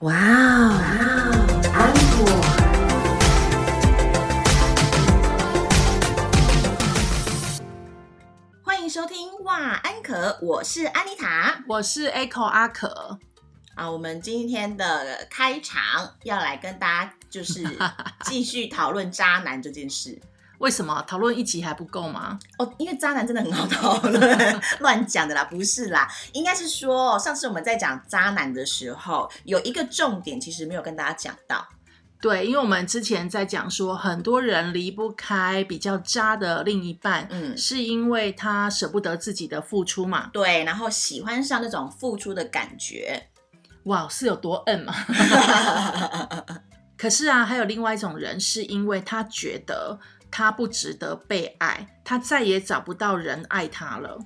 哇哦，安果。欢迎收听哇安可，我是安妮塔。我是 Echo 阿可，啊，我们今天的开场要来跟大家就是 继续讨论渣男这件事为什么讨论一集还不够吗？哦，因为渣男真的很好讨论，乱讲的啦，不是啦，应该是说上次我们在讲渣男的时候，有一个重点其实没有跟大家讲到，对，因为我们之前在讲说，很多人离不开比较渣的另一半，嗯，是因为他舍不得自己的付出嘛？对，然后喜欢上那种付出的感觉，哇，是有多摁嘛？可是啊，还有另外一种人，是因为他觉得他不值得被爱，他再也找不到人爱他了。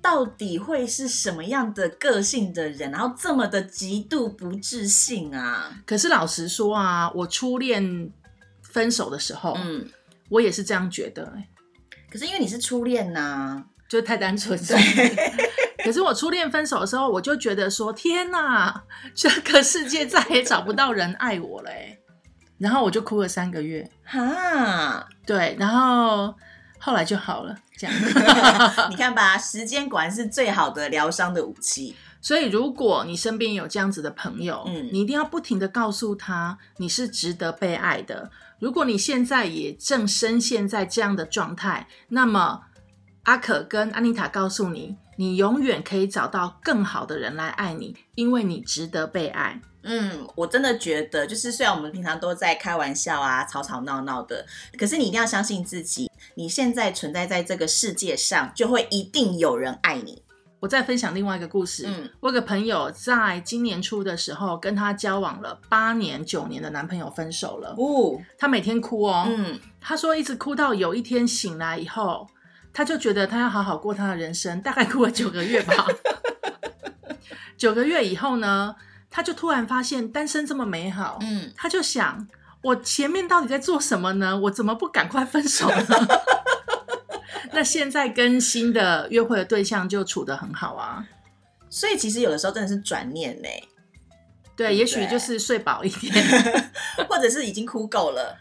到底会是什么样的个性的人，然后这么的极度不自信啊？可是老实说啊，我初恋分手的时候，嗯，我也是这样觉得、欸可是因为你是初恋呐、就太单纯。可是我初恋分手的时候，我就觉得说：天哪，这个世界再也找不到人爱我了、欸。然后我就哭了三个月，哈，对，然后后来就好了，这样。你看吧，时间果然是最好的疗伤的武器。所以，如果你身边有这样子的朋友，嗯你一定要不停的告诉他，你是值得被爱的。如果你现在也正深陷在这样的状态，那么阿可跟安妮塔告诉你，你永远可以找到更好的人来爱你，因为你值得被爱。嗯，我真的觉得，就是虽然我们平常都在开玩笑啊、吵吵闹闹的，可是你一定要相信自己，你现在存在在这个世界上，就会一定有人爱你。我再分享另外一个故事。嗯我有个朋友在今年初的时候，跟他交往了八年、九年的男朋友分手了。哦，他每天哭哦，嗯，他说一直哭到有一天醒来以后，他就觉得他要好好过他的人生，大概过了九个月吧。九个月以后呢，他就突然发现单身这么美好，嗯，他就想，我前面到底在做什么呢？我怎么不赶快分手呢？那现在跟新的约会的对象就处得很好啊。所以其实有的时候真的是转念呢，对，也许就是睡饱一点 或者是已经哭够了，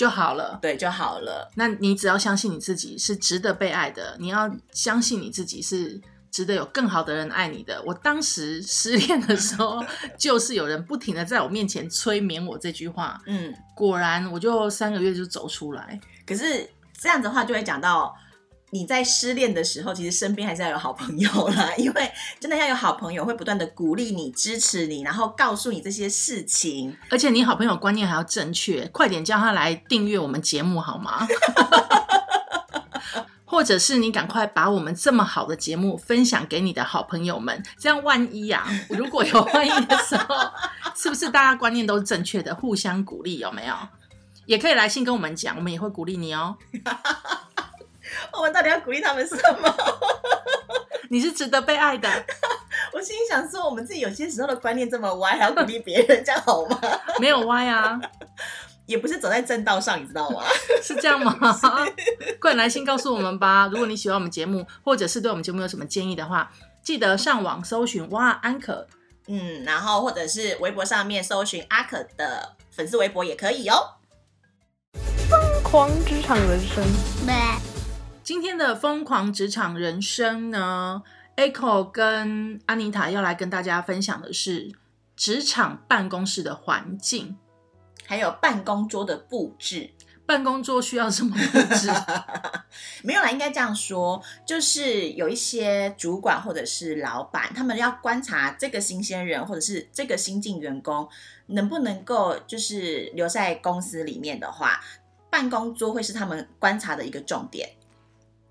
就好了。对就好了。那你只要相信你自己是值得被爱的，你要相信你自己是值得有更好的人爱你的。我当时 失恋的时候，就是有人不停的在我面前催眠我这句话，嗯，果然我就三个月就走出来。可是这样的话就会讲到。你在失恋的时候，其实身边还是要有好朋友啦，因为真的要有好朋友会不断的鼓励你、支持你，然后告诉你这些事情。而且你好朋友观念还要正确，快点叫他来订阅我们节目好吗？或者是你赶快把我们这么好的节目分享给你的好朋友们，这样万一啊，如果有万一的时候，是不是大家观念都是正确的，互相鼓励有没有？也可以来信跟我们讲，我们也会鼓励你哦。我们到底要鼓励他们什么？你是值得被爱的，我心里想说，我们自己有些时候的观念这么歪，还要鼓励别人，这样好吗？没有歪啊，也不是走在正道上，你知道吗？是这样吗？快点来信告诉我们吧！如果你喜欢我们节目，或者是对我们节目有什么建议的话，记得上网搜寻哇安可嗯，然后或者是微博上面搜寻阿可的粉丝微博也可以哦。疯狂职场人生，今天的疯狂职场人生呢，Echo 跟安妮塔要来跟大家分享的是职场办公室的环境。还有办公桌的布置，办公桌需要什么布置？没有啦，应该这样说，就是有一些主管或者是老板，他们要观察这个新鲜人或者是这个新进员工能不能够就是留在公司里面的话，办公桌会是他们观察的一个重点。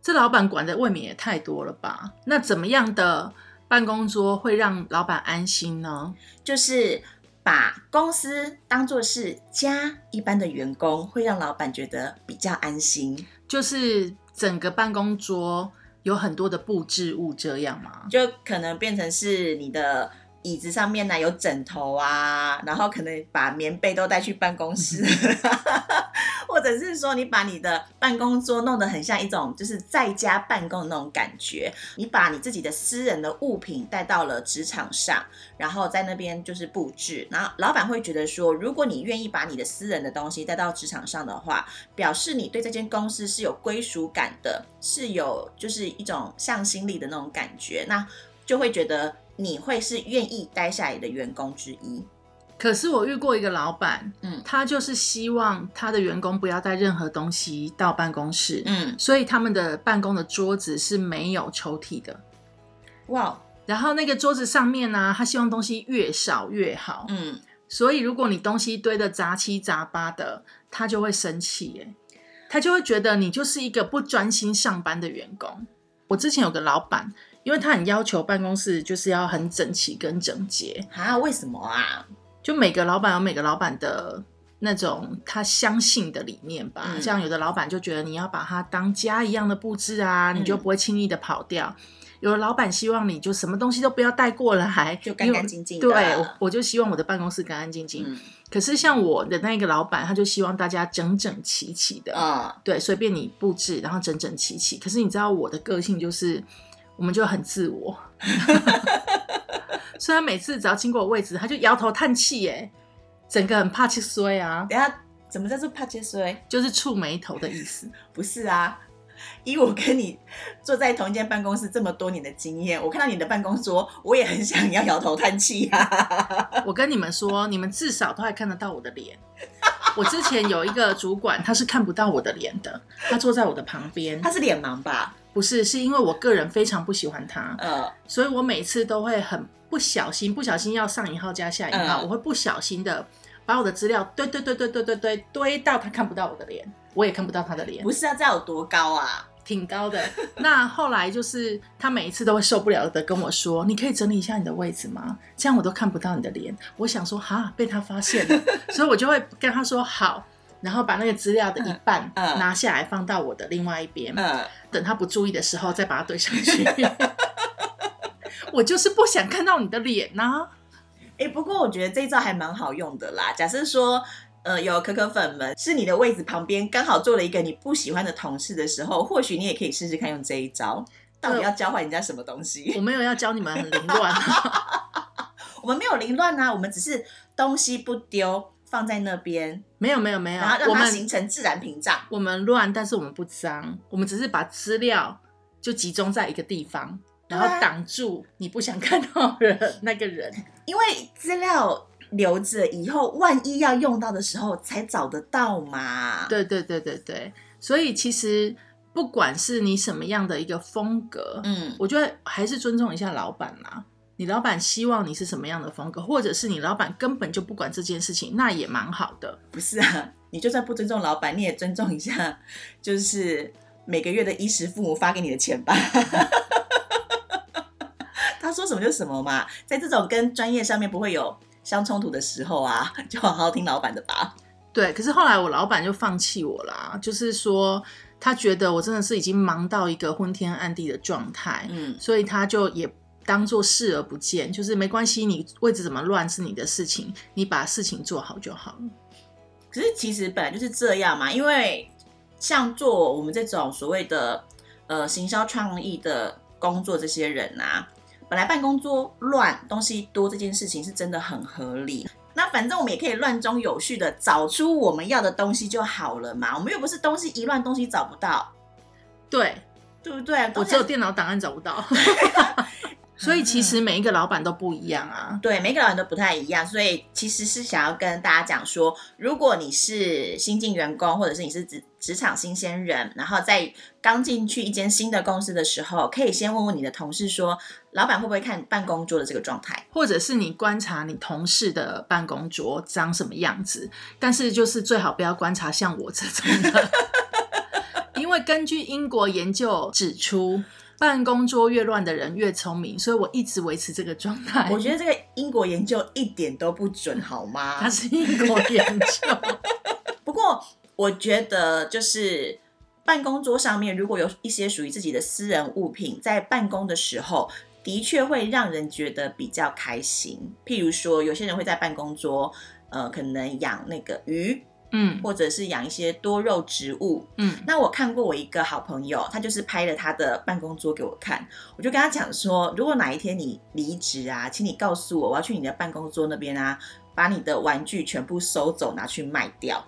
这老板管的未免也太多了吧？那怎么样的办公桌会让老板安心呢？就是把公司当做是家一般的员工，会让老板觉得比较安心。就是整个办公桌有很多的布置物，这样吗？就可能变成是你的椅子上面呢有枕头啊，然后可能把棉被都带去办公室，或 或者是说你把你的办公桌弄得很像一种就是在家办公的那种感觉，你把你自己的私人的物品带到了职场上，然后在那边就是布置，然后老板会觉得说，如果你愿意把你的私人的东西带到职场上的话，表示你对这间公司是有归属感的，是有就是一种向心力的那种感觉，那就会觉得你会是愿意待下来的员工之一。可是我遇过一个老板，嗯他就是希望他的员工不要带任何东西到办公室，嗯，所以他们的办公的桌子是没有抽屉的。哇，然后那个桌子上面呢、他希望东西越少越好。嗯，所以如果你东西堆的杂七杂八的，他就会生气耶，他就会觉得你就是一个不专心上班的员工。我之前有个老板，因为他很要求办公室就是要很整齐跟整洁，啊，为什么啊？就每个老板有每个老板的那种他相信的理念吧。嗯像有的老板就觉得你要把它当家一样的布置啊，嗯你就不会轻易的跑掉。有的老板希望你就什么东西都不要带过来，就干干净净对，我我就希望我的办公室干干净净。嗯可是像我的那个老板，他就希望大家整整齐齐的，嗯，对，随便你布置，然后整整齐齐。可是你知道我的个性就是，我们就很自我，所以他每次只要经过我位置，他就摇头叹气，耶，整个很怕去衰啊，等下怎么叫做怕接衰？就是触眉头的意思。不是啊。以我跟你坐在同一间办公室这么多年的经验，我看到你的办公桌，我也很想要摇头叹气啊。我跟你们说，你们至少都还看得到我的脸。我之前有一个主管，他是看不到我的脸的，他坐在我的旁边他，是脸盲吧？不是，是因为我个人非常不喜欢他，呃，所以我每次都会很不小心，不小心要上引号加下引号，嗯我会不小心的把我的资料堆堆堆堆堆堆堆堆到他看不到我的脸，我也看不到他的脸不，是啊，这样有多高啊？挺高的。那后来就是他每一次都会受不了的跟我说：“你可以整理一下你的位置吗？这样我都看不到你的脸。”我想说哈，被他发现了，所以我就会跟他说好。然后把那个资料的一半拿下来放到我的另外一边，嗯，等他不注意的时候再把它堆上去。我就是不想看到你的脸呐、哎、不过我觉得这一招还蛮好用的啦。假设说，呃，有可可粉们是你的位置旁边刚好坐了一个你不喜欢的同事的时候，或许你也可以试试看用这一招。到底要教坏人家什么东西？我没有要教你们很凌乱、我们没有凌乱啊，我们只是东西不丢，放在那边，没有没有没有然后，让我它形成自然屏障。我们乱，但是我们不脏，我们只是把资料就集中在一个地方，然后挡住你不想看到的那个人。因为资料留着以后，万一要用到的时候才找得到嘛。，对对对对对，所以其实不管是你什么样的一个风格，嗯，我觉得还是尊重一下老板啦。你老板希望你是什么样的风格，或者是你老板根本就不管这件事情，那也蛮好的。不是啊，你就算不尊重老板，你也尊重一下，就是每个月的衣食父母发给你的钱吧。他说什么就什么嘛，在这种跟专业上面不会有相冲突的时候啊，就好好听老板的吧。对，可是后来我老板就放弃我啦，就是说他觉得我真的是已经忙到一个昏天暗地的状态，嗯，所以他就也当做视而不见，就是没关系，你位置怎么乱是你的事情，你把事情做好就好了。可是其实本来就是这样嘛，因为像做我们这种所谓的呃行销创意的工作，这些人啊，本来办公桌乱、东西多这件事情是真的很合理。那反正我们也可以乱中有序的找出我们要的东西就好了嘛。我们又不是东西一乱东西找不到，对对不对？我只有电脑档案找不到，所以其实每一个老板都不一样啊。对，每个老板都不太一样，所以其实是想要跟大家讲说，如果你是新进员工，或者是你是职职场新鲜人，然后在刚进去一间新的公司的时候，可以先问问你的同事说，老板会不会看办公桌的这个状态？或者是你观察你同事的办公桌长什么样子，但是就是最好不要观察像我这种的，因为根据英国研究指出，办公桌越乱的人越聪明，所以我一直维持这个状态。我觉得这个英国研究一点都不准，好吗？它是英国研究，不过我觉得就是办公桌上面如果有一些属于自己的私人物品，在办公的时候。的确会让人觉得比较开心。譬如说，有些人会在办公桌，呃，可能养那个鱼，嗯或者是养一些多肉植物。嗯，那我看过我一个好朋友，他就是拍了他的办公桌给我看，我就跟他讲说，如果哪一天你离职啊，请你告诉我，我要去你的办公桌那边啊，把你的玩具全部收走，拿去卖掉。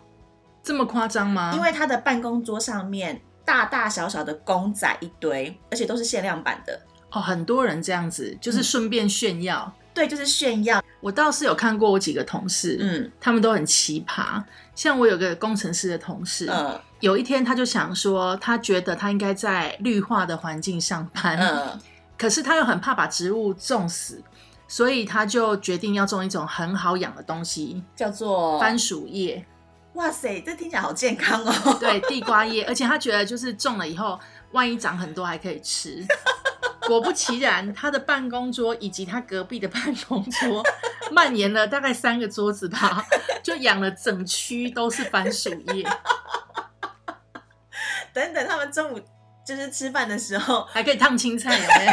这么夸张吗？因为他的办公桌上面大大小小的公仔一堆，而且都是限量版的。哦，很多人这样子，就是顺便炫耀。对，就是炫耀。我倒是有看过我几个同事，嗯他们都很奇葩。像我有个工程师的同事，嗯有一天他就想说，他觉得他应该在绿化的环境上班，嗯，可是他又很怕把植物种死，所以他就决定要种一种很好养的东西叫做——番薯叶。哇塞，这听起来好健康哦。对，地瓜叶，而且他觉得就是种了以后，万一长很多还可以吃。果不其然，他的办公桌以及他隔壁的办公桌蔓延了大概三个桌子吧，就养了整区都是番薯叶，等等，他们中午就是吃饭的时候，还可以烫青菜，有没有？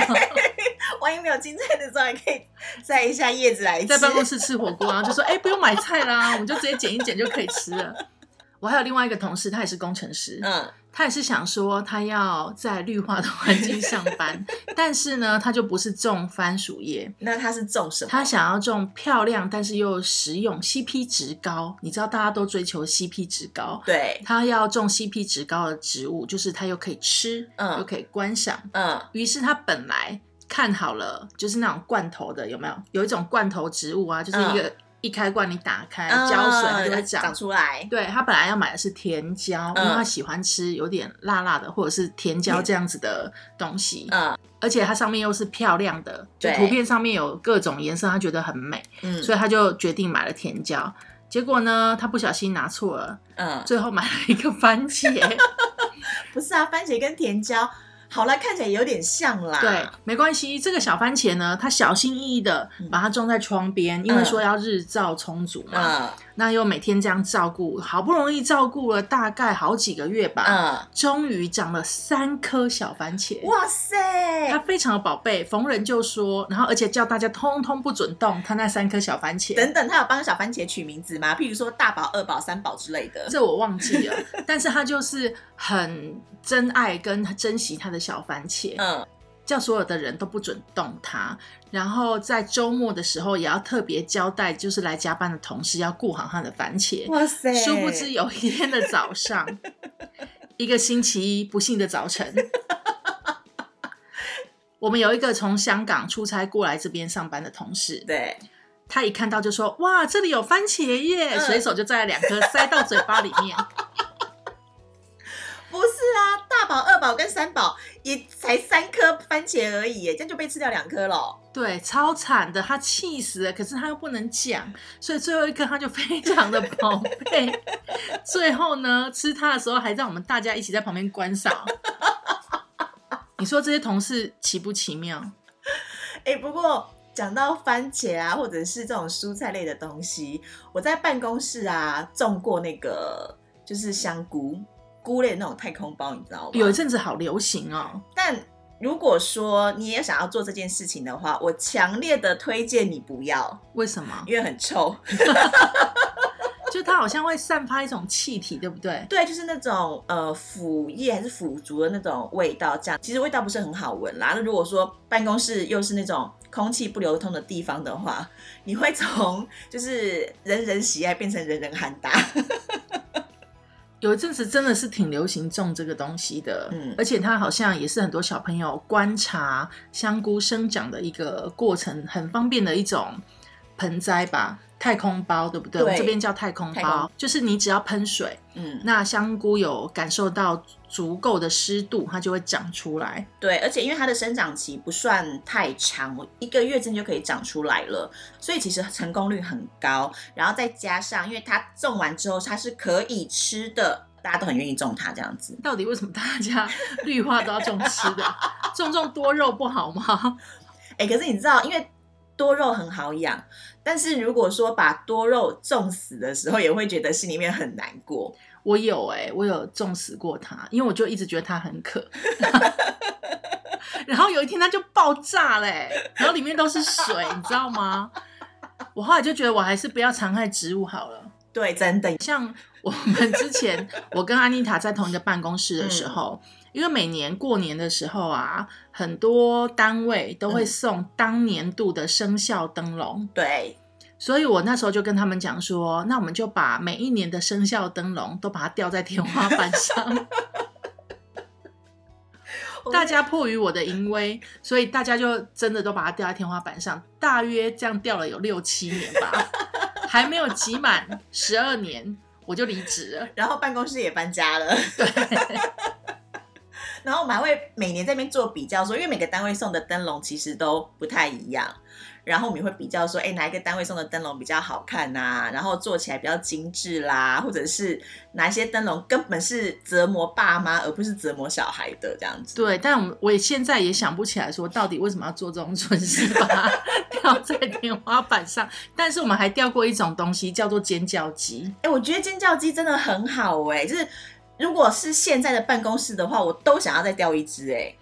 万一没有青菜的时候，还可以摘一下叶子来吃。在办公室吃火锅，然后就说：“哎、不用买菜啦，我们就直接剪一剪就可以吃了。”我还有另外一个同事，他也是工程师，嗯他也是想说他要在绿化的环境上班，但是呢，他就不是种番薯叶，那他是种什么？他想要种漂亮但是又实用、CP 值高。你知道大家都追求 CP 值高，对，他要种 CP 值高的植物，就是他又可以吃，嗯又可以观赏。嗯于是他本来看好了，就是那种罐头的，有没有？有一种罐头植物啊，就是一个、一开罐，你打开浇水它就会长。出来。对他本来要买的是甜椒，因为嗯他喜欢吃有点辣辣的，或者是甜椒这样子的东西，嗯而且它上面又是漂亮的，就对图片上面有各种颜色，他觉得很美，嗯，所以他就决定买了甜椒。结果呢，他不小心拿错了，嗯，最后买了一个番茄。不是啊，番茄跟甜椒，好了，看起来有点像啦。对，没关系。这个小番茄呢，他小心翼翼的把它种在窗边，因为说要日照充足嘛。嗯那又每天这样照顾，好不容易照顾了大概好几个月吧，嗯，终于长了三颗小番茄。哇塞它，非常的宝贝，逢人就说，然后而且叫大家通通不准动它那三颗小番茄。等等，他有帮小番茄取名字吗？譬如说大宝、二宝、三宝之类的。这我忘记了，但是他就是很珍爱跟珍惜他的小番茄。嗯，叫所有的人都不准动它，然后在周末的时候也要特别交代，就是来加班的同事要顾好他的番茄。哇塞，殊不知有一天的早上，一个星期一不幸的早晨，我们有一个从香港出差过来这边上班的同事，对，他一看到就说：“哇，这里有番茄耶！”嗯随手就摘了两颗塞到嘴巴里面。不是啊，大宝、二宝跟三宝也才三颗番茄而已耶，这样就被吃掉两颗了。对，超惨的，他气死了。可是他又不能讲，所以最后一颗他就非常的宝贝。最后呢，吃他的时候还让我们大家一起在旁边观赏。你说这些同事奇不奇妙？哎、不过讲到番茄啊，或者是这种蔬菜类的东西，我在办公室啊种过那个就是香菇菇类那种太空包，你知道吗？有一阵子好流行哦。但如果说你也想要做这件事情的话，我强烈的推荐你不要，为什么？因为很臭。就它好像会散发一种气体，对不对？对，就是那种呃腐叶还是腐竹的那种味道，这样其实味道不是很好闻啦。那如果说办公室又是那种空气不流通的地方的话，你会从就是人人喜爱变成人人喊打。有一阵子真的是挺流行种这个东西的，嗯而且它好像也是很多小朋友观察香菇生长的一个过程，很方便的一种盆栽吧，太空包对不对？对我们这边叫太空包空，就是你只要喷水，嗯，那香菇有感受到足够的湿度，它就会长出来。对，而且因为它的生长期不算太长，一个月之内就可以长出来了，所以其实成功率很高。然后再加上，因为它种完之后它是可以吃的，大家都很愿意种它这样子。到底为什么大家绿化都要种吃的？种种多肉不好吗？哎、可是你知道，因为多肉很好养，但是如果说把多肉种死的时候，也会觉得心里面很难过。我有哎、我有种死过它，因为我就一直觉得它很渴。然后有一天它就爆炸嘞、然后里面都是水，你知道吗？我后来就觉得我还是不要残害植物好了。对，真的，像我们之前，我跟安妮塔在同一个办公室的时嗯候，因为每年过年的时候啊，很多单位都会嗯送当年度的生肖灯笼，对，所以我那时候就跟他们讲说，那我们就把每一年的生肖灯笼都把它吊在天花板上。大家迫于我的淫威，所以大家就真的都把它吊在天花板上，大约这样吊了有六七年吧，还没有集满十二年，我就离职了。然后办公室也搬家了。然后我们还会每年在那边做比较说因为每个单位送的灯笼其实都不太一样，然后我们也会比较说，哎，哪一个单位送的灯笼比较好看呐、然后做起来比较精致啦，或者是哪一些灯笼根本是折磨爸妈而不是折磨小孩的这样子。对，但我们我也现在也想不起来说到底为什么要做这种蠢事，把 它吊在天花板上。但是我们还吊过一种东西，叫做尖叫鸡。哎，我觉得尖叫鸡真的很好哎、就是如果是现在的办公室的话，我都想要再钓一只哎、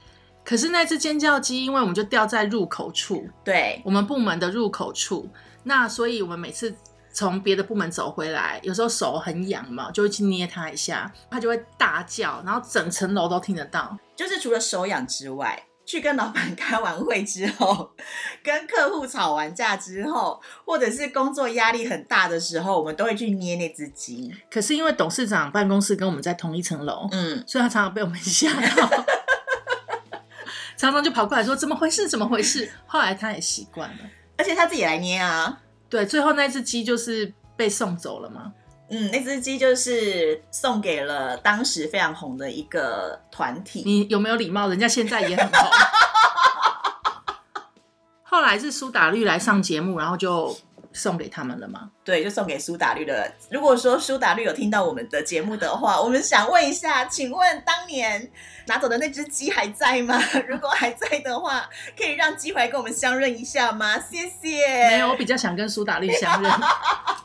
可是那只尖叫鸡，因为我们就钓在入口处，对，我们部门的入口处，那所以我们每次从别的部门走回来，有时候手很痒嘛，就会去捏它一下，它就会大叫，然后整层楼都听得到。就是除了手痒之外，去跟老板开完会之后，跟客户吵完架之后，或者是工作压力很大的时候，我们都会去捏那只鸡。可是因为董事长办公室跟我们在同一层楼，嗯，所以他常常被我们 吓到，常常就跑过来说怎么回事，怎么回事。后来他也习惯了，而且他自己来捏啊。对，最后那只鸡就是被送走了嘛。嗯，那只鸡就是送给了当时非常红的一个团体。你有没有礼貌？人家现在也很红。后来是苏打绿来上节目，然后就送给他们了吗。对，就送给苏打绿的。如果说苏打绿有听到我们的节目的话，我们想问一下，请问当年拿走的那只鸡还在吗？如果还在的话，可以让鸡回来跟我们相认一下吗？谢谢。没有，我比较想跟苏打绿相认。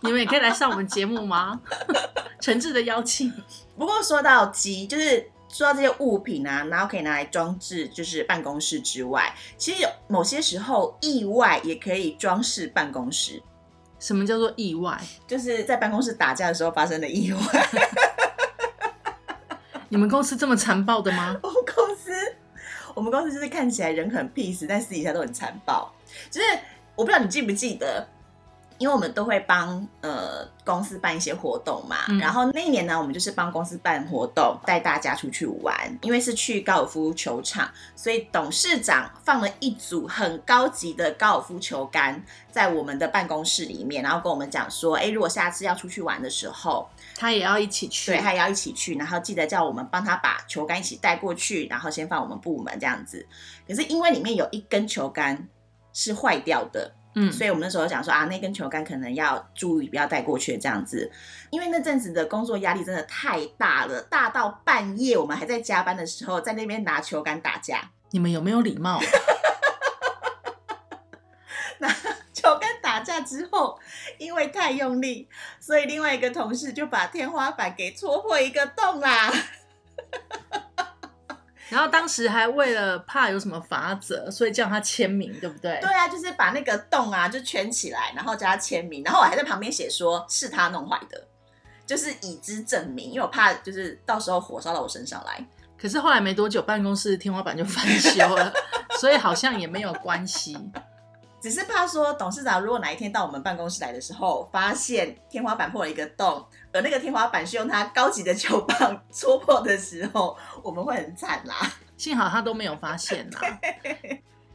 你们也可以来上我们节目吗？诚挚的邀请。不过说到鸡，就是说到这些物品啊，然后可以拿来装置，就是办公室之外，其实有某些时候意外也可以装饰办公室，什么叫做意外？就是在办公室打架的时候发生的意外。你们公司这么残暴的吗？我们公司，我们公司就是看起来人很 peace，但私底下都很残暴。就是我不知道你记不记得，因为我们都会帮呃公司办一些活动嘛，嗯然后那一年呢，我们就是帮公司办活动，带大家出去玩。因为是去高尔夫球场，所以董事长放了一组很高级的高尔夫球杆在我们的办公室里面，然后跟我们讲说，哎，如果下次要出去玩的时候，他也要一起去。对，他也要一起去，然后记得叫我们帮他把球杆一起带过去，然后先放我们部门这样子。可是因为里面有一根球杆是坏掉的，嗯，所以我们那时候想说啊，那根球杆可能要注意不要带过去这样子。因为那阵子的工作压力真的太大了，大到半夜我们还在加班的时候，在那边拿球杆打架。你们有没有礼貌？拿球杆打架之后，因为太用力，所以另外一个同事就把天花板给戳破一个洞啦。然后当时还为了怕有什么法则，所以叫他签名，对不对？对啊，就是把那个洞啊就圈起来，然后叫他签名，然后我还在旁边写说是他弄坏的，就是以资证明，因为我怕就是到时候火烧到我身上来。可是后来没多久，办公室天花板就翻修了，所以好像也没有关系。只是怕说董事长如果哪一天到我们办公室来的时候，发现天花板破了一个洞，而那个天花板是用他高级的球棒戳破的时候，我们会很惨啦。幸好他都没有发现啦。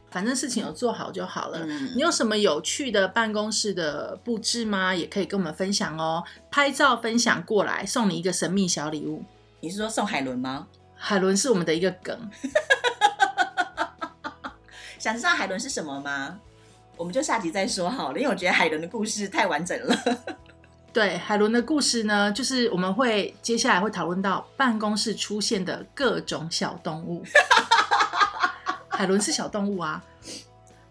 反正事情有做好就好了。嗯你有什么有趣的办公室的布置吗？也可以跟我们分享哦。拍照分享过来，送你一个神秘小礼物。你是说送海伦吗？海伦是我们的一个梗，想知道海伦是什么吗？我们就下集再说好了，因为我觉得海伦的故事太完整了。对海伦的故事呢，就是我们会接下来会讨论到办公室出现的各种小动物。海伦是小动物啊，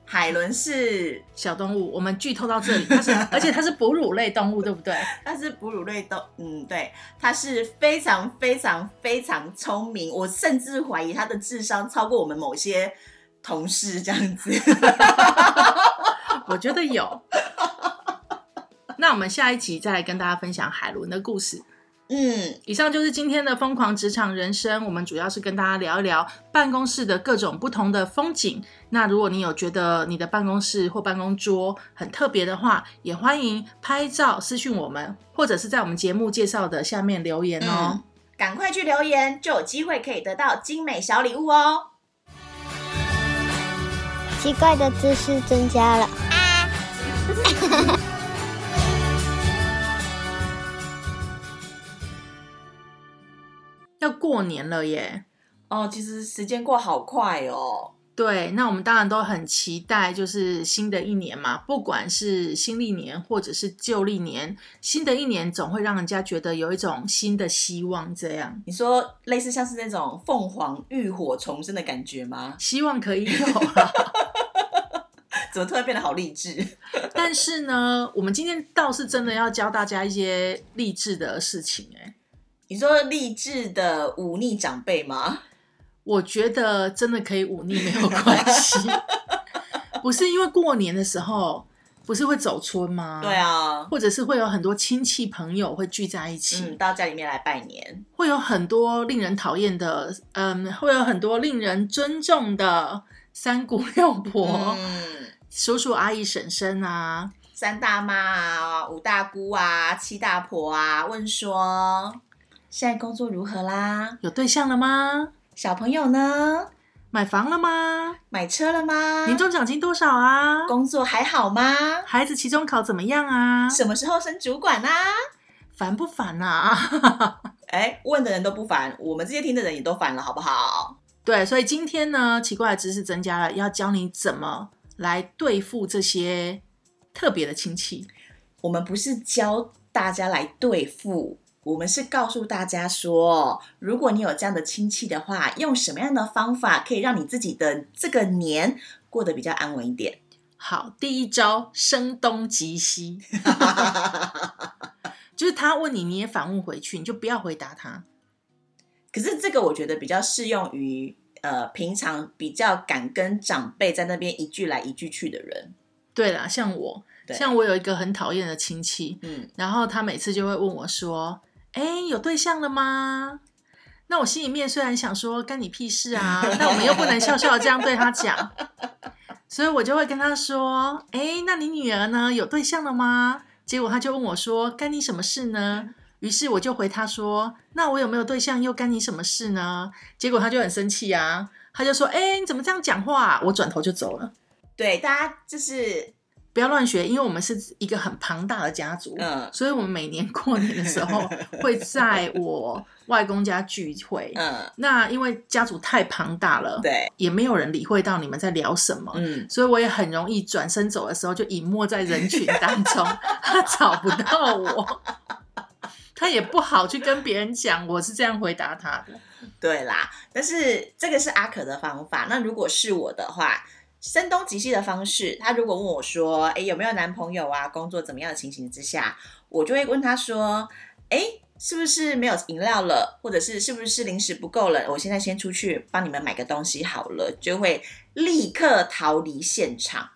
海伦是小动物，我们剧透到这里，它是 而且它是哺乳类动物，对不对？它是哺乳类动，嗯，对，它是非常非常非常聪明，我甚至怀疑它的智商超过我们某些同事这样子。我觉得有。那我们下一集再来跟大家分享海伦的故事。嗯，以上就是今天的疯狂职场人生，我们主要是跟大家聊一聊办公室的各种不同的风景。那如果你有觉得你的办公室或办公桌很特别的话，也欢迎拍照私讯我们，或者是在我们节目介绍的下面留言哦。嗯赶快去留言，就有机会可以得到精美小礼物哦。奇怪的知识增加了。要过年了耶！哦，其实时间过好快哦。对，那我们当然都很期待，就是新的一年嘛，不管是新历年或者是旧历年，新的一年总会让人家觉得有一种新的希望，这样你说类似像是那种凤凰浴火重生的感觉吗？希望可以有啊。怎么突然变得好励志？但是呢，我们今天倒是真的要教大家一些励志的事情、哎，你说励志的忤逆长辈吗？我觉得真的可以忤逆没有关系，不是因为过年的时候不是会走村吗？对，啊，或者是会有很多亲戚朋友会聚在一起，嗯，到家里面来拜年，会有很多令人讨厌的，嗯，会有很多令人尊重的三姑六婆、嗯，叔叔阿姨、婶婶啊，三大妈啊，五大姑啊，七大婆啊，问说现在工作如何啦？有对象了吗？小朋友呢？买房了吗？买车了吗？年终奖金多少啊？工作还好吗？孩子期中考怎么样啊？什么时候升主管啊？烦不烦啊？哎，问的人都不烦，我们这些听的人也都烦了，好不好？对，所以今天呢，奇怪的知识增加了，要教你怎么来对付这些特别的亲戚。我们不是教大家来对付，我们是告诉大家说，如果你有这样的亲戚的话，用什么样的方法可以让你自己的这个年过得比较安稳一点？好，第一招声东击西，就是他问你，你也反问回去，你就不要回答他。可是这个我觉得比较适用于呃平常比较敢跟长辈在那边一句来一句去的人。对啦，像我，像我有一个很讨厌的亲戚，嗯，然后他每次就会问我说：“哎，有对象了吗？”那我心里面虽然想说干你屁事啊，但我们又不能笑笑这样对他讲，所以我就会跟他说：“哎，那你女儿呢？有对象了吗？”结果他就问我说：“干你什么事呢？”于是我就回他说：“那我有没有对象又干你什么事呢？”结果他就很生气啊，他就说：“哎，你怎么这样讲话？”我转头就走了。对，大家就是不要乱学，因为我们是一个很庞大的家族，嗯所以我们每年过年的时候 会在我外公家聚会。嗯，那因为家族太庞大了，对，也没有人理会到你们在聊什么，嗯，所以我也很容易转身走的时候就隐没在人群当中，他找不到我，他也不好去跟别人讲我是这样回答他的。对啦。但是这个是阿可的方法，那如果是我的话。声东击西的方式，他如果问我说：“哎，有没有男朋友啊？工作怎么样的情形之下，我就会问他说：‘哎，是不是没有饮料了？或者是是不是零食不够了？我现在先出去帮你们买个东西好了。’就会立刻逃离现场。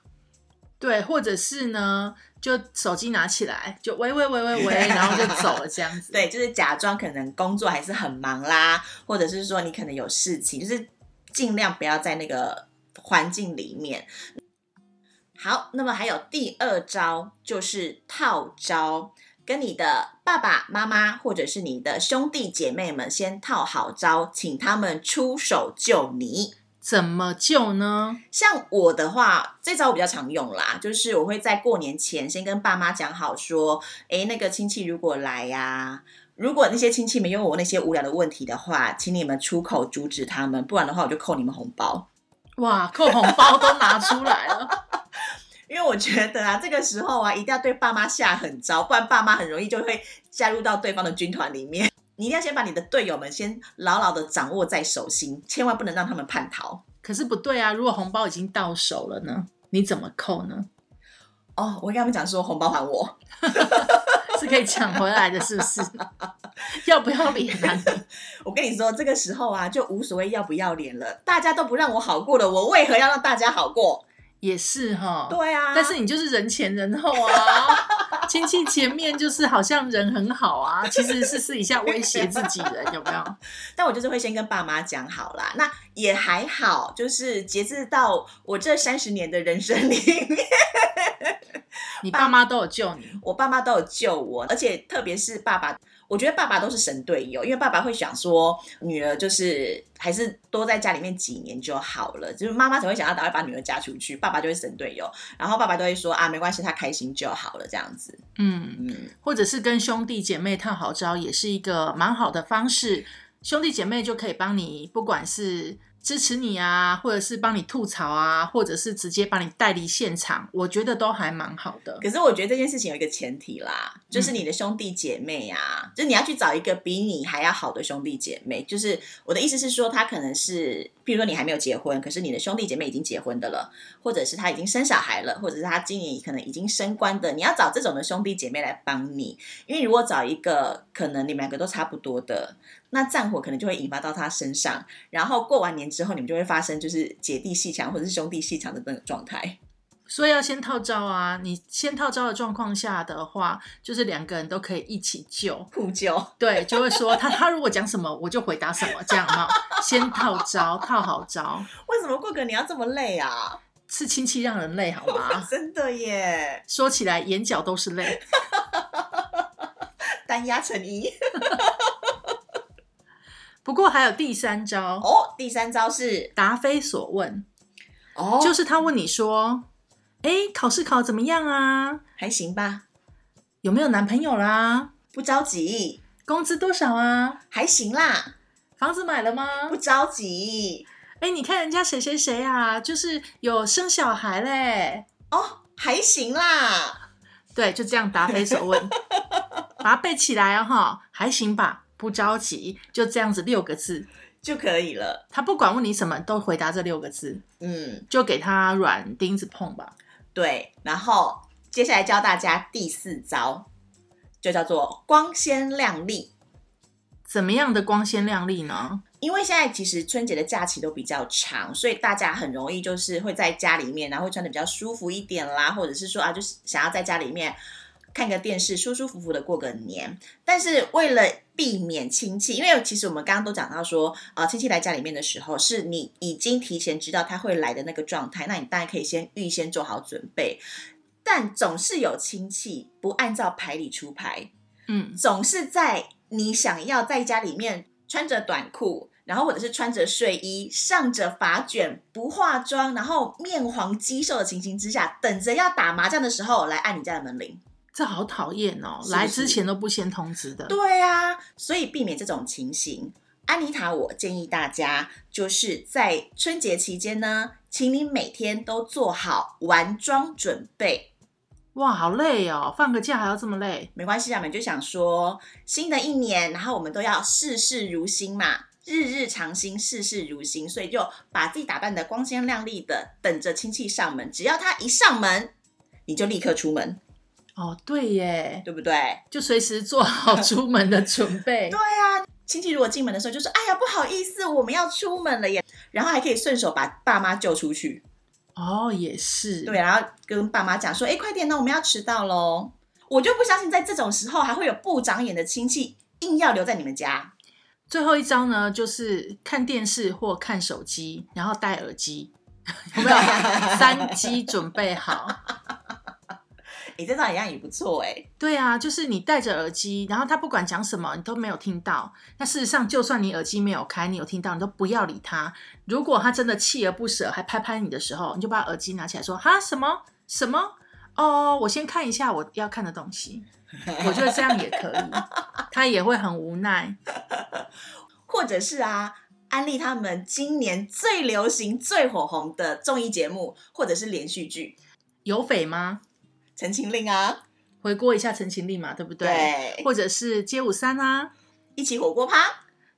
对，或者是呢，就手机拿起来，就喂喂喂喂喂，然后就走了这样子。对，就是假装可能工作还是很忙啦，或者是说你可能有事情，就是尽量不要在那个环境里面。好，那么还有第二招就是套招，跟你的爸爸妈妈或者是你的兄弟姐妹们先套好招，请他们出手救你。怎么救呢？像我的话，这招我比较常用啦，就是我会在过年前先跟爸妈讲好，说，诶，那个亲戚如果来呀、如果那些亲戚们问我那些无聊的问题的话，请你们出口阻止他们，不然的话我就扣你们红包。哇，扣红包都拿出来了。因为我觉得啊，这个时候啊，一定要对爸妈下狠招，不然爸妈很容易就会加入到对方的军团里面。你一定要先把你的队友们先牢牢的掌握在手心，千万不能让他们叛逃。可是不对啊，如果红包已经到手了呢？你怎么扣呢？哦，我跟他们讲说红包还我，是可以抢回来的，是不是？要不要脸啊？我跟你说，这个时候啊，就无所谓要不要脸了，大家都不让我好过了，我为何要让大家好过？也是哈。对啊，但是你就是人前人后啊，亲戚前面就是好像人很好啊，其实是私底下威胁自己人，有没有？但我就是会先跟爸妈讲好啦，那也还好，就是截至到我这三十年的人生里面，你爸妈都有救你，我爸妈都有救我，而且特别是爸爸，我觉得爸爸都是神队友，因为爸爸会想说，女儿就是还是多在家里面几年就好了，就是妈妈只会想要赶快把女儿嫁出去，爸爸就会神队友，然后爸爸都会说啊，没关系，他开心就好了，这样子，嗯，嗯，或者是跟兄弟姐妹套好招，也是一个蛮好的方式。兄弟姐妹就可以帮你，不管是支持你啊，或者是帮你吐槽啊，或者是直接把你带离现场，我觉得都还蛮好的。可是我觉得这件事情有一个前提啦，就是你的兄弟姐妹啊，就是你要去找一个比你还要好的兄弟姐妹。就是我的意思是说，他可能是，譬如说你还没有结婚，可是你的兄弟姐妹已经结婚的了，或者是他已经生小孩了，或者是他今年可能已经升官的，你要找这种的兄弟姐妹来帮你。因为如果找一个可能你们两个都差不多的，那战火可能就会引发到他身上，然后过完年之后，你们就会发生就是姐弟戏强或者是兄弟戏强的那种状态。所以要先套招啊！你先套招的状况下的话，就是两个人都可以一起救。互救，对，就会说他他如果讲什么，我就回答什么，这样嘛，先套招，套好招，为什么过个年要这么累啊？是亲戚让人累好吗？真的耶，说起来眼角都是泪。单压成一。不过还有第三招，哦，第三招是答非所问，哦，就是他问你说：“哎，考试考怎么样啊？还行吧，有没有男朋友啦？不着急，工资多少啊？还行啦，房子买了吗不？着急，哎，你看人家谁谁谁啊，就是有生小孩嘞。哦，还行啦，对，就这样答非所问，把它背起来哦，哈，还行吧，不着急，就这样子六个字。就可以了。他不管问你什么，都回答这六个字，嗯，就给他软钉子碰吧。对。然后接下来教大家第四招，就叫做光鲜亮丽。怎么样的光鲜亮丽呢？因为现在其实春节的假期都比较长，所以大家很容易就是会在家里面，然后会穿的比较舒服一点啦，或者是说啊，就是想要在家里面看个电视，舒舒服服的过个年。但是为了避免亲戚，因为其实我们刚刚都讲到说，呃，亲戚来家里面的时候，是你已经提前知道他会来的那个状态，那你当然可以先预先做好准备。但总是有亲戚不按照牌理出牌，嗯，总是在你想要在家里面穿着短裤，然后或者是穿着睡衣，上着发卷，不化妆，然后面黄肌瘦的情形之下，等着要打麻将的时候来按你家的门铃。这好讨厌哦！是是来之前都不先通知的。对啊，所以避免这种情形，安妮塔，我建议大家就是在春节期间呢，请你每天都做好完妆准备。哇，好累哦，放个假还要这么累。没关系啊，我们就想说新的一年，然后我们都要事事如新嘛，日日常新，事事如新，所以就把自己打扮的光鲜亮丽的，等着亲戚上门。只要他一上门，你就立刻出门，哦，对耶，对不对？就随时做好出门的准备 对。啊，亲戚如果进门的时候就说：“哎呀，不好意思，我们要出门了耶。”然后还可以顺手把爸妈救出去。哦，也是。对，然后跟爸妈讲说：“哎，快点呢，我们要迟到喽。”我就不相信在这种时候还会有不长眼的亲戚硬要留在你们家。最后一招呢，就是看电视或看手机，然后戴耳机，有没有？三机准备好。哎，这张一样也不错哎。对啊，就是你戴着耳机，然后他不管讲什么，你都没有听到。那事实上，就算你耳机没有开，你有听到，你都不要理他。如果他真的锲而不舍，还拍拍你的时候，你就把耳机拿起来说：“哈，什么什么？哦，我先看一下我要看的东西。”我觉得这样也可以，他也会很无奈。或者是啊，安利他们今年最流行、最火红的综艺节目，或者是连续剧有匪吗？《陈情令》啊，回锅一下《陈情令》嘛，对不对？对或者是街舞三啊，一起火锅趴。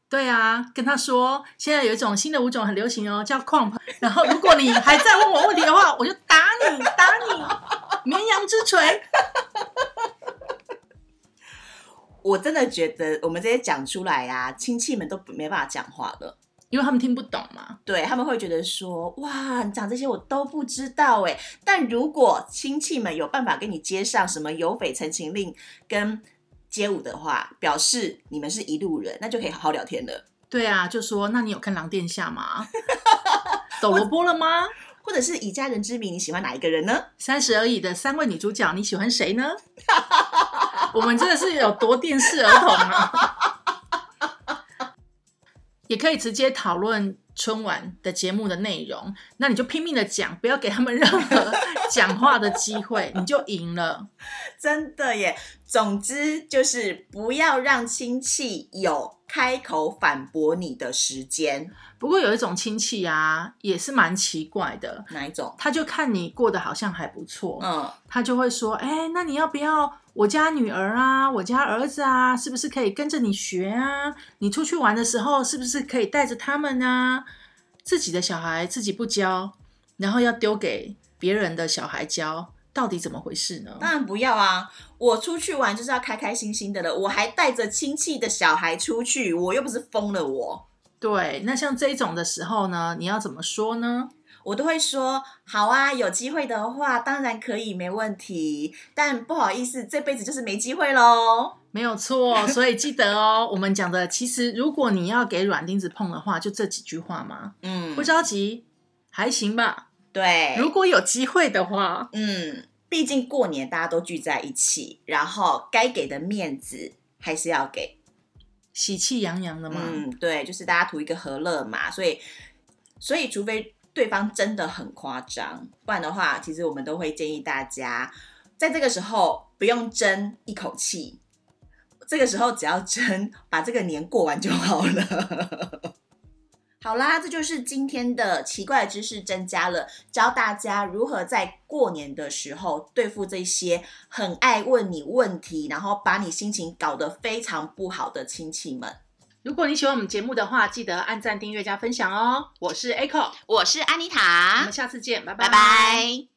对啊，跟他说现在有一种新的舞种很流行哦，叫矿喷。然后如果你还在问我问题的话，我就打你，打你，绵羊之锤。我真的觉得我们这些讲出来啊，亲戚们都没办法讲话了。因为他们听不懂嘛。对他们会觉得说，哇，你讲这些我都不知道哎。但如果亲戚们有办法给你接上什么有匪陈情令跟街舞的话，表示你们是一路人，那就可以好好聊天了。对啊，就说那你有看《狼殿下》吗？抖萝卜了吗？或者是以家人之名，你喜欢哪一个人呢？三十而已的三位女主角，你喜欢谁呢？我们真的是有多电视儿童啊！也可以直接讨论春晚的节目的内容，那你就拼命的讲，不要给他们任何 讲话的机会，你就赢了。真的耶！总之就是不要让亲戚有开口反驳你的时间。不过有一种亲戚啊，也是蛮奇怪的，哪一种？他就看你过得好像还不错，嗯，他就会说：“哎、那你要不要我家女儿啊，我家儿子啊，是不是可以跟着你学啊？你出去玩的时候，是不是可以带着他们啊？自己的小孩自己不教，然后要丢给别人的小孩教，到底怎么回事呢？”当然不要啊！我出去玩就是要开开心心的了，我还带着亲戚的小孩出去，我又不是疯了我。对，那像这种的时候呢，你要怎么说呢？我都会说好啊，有机会的话当然可以，没问题。但不好意思，这辈子就是没机会喽。没有错，所以记得哦，我们讲的其实，如果你要给软钉子碰的话，就这几句话嘛，嗯不，着急，还行吧。对，如果有机会的话，嗯，毕竟过年大家都聚在一起，然后该给的面子还是要给。喜气洋洋的嘛。嗯，对，就是大家图一个和乐嘛，所以，所以除非对方真的很夸张，不然的话，其实我们都会建议大家，在这个时候不用争一口气，这个时候只要争把这个年过完就好了。好啦，这就是今天的奇怪知识增加了，教大家如何在过年的时候对付这些很爱问你问题，然后把你心情搞得非常不好的亲戚们。如果你喜欢我们节目的话，记得按赞、订阅、加分享哦。我是 Echo，我是安妮塔我塔们，下次见，拜拜拜。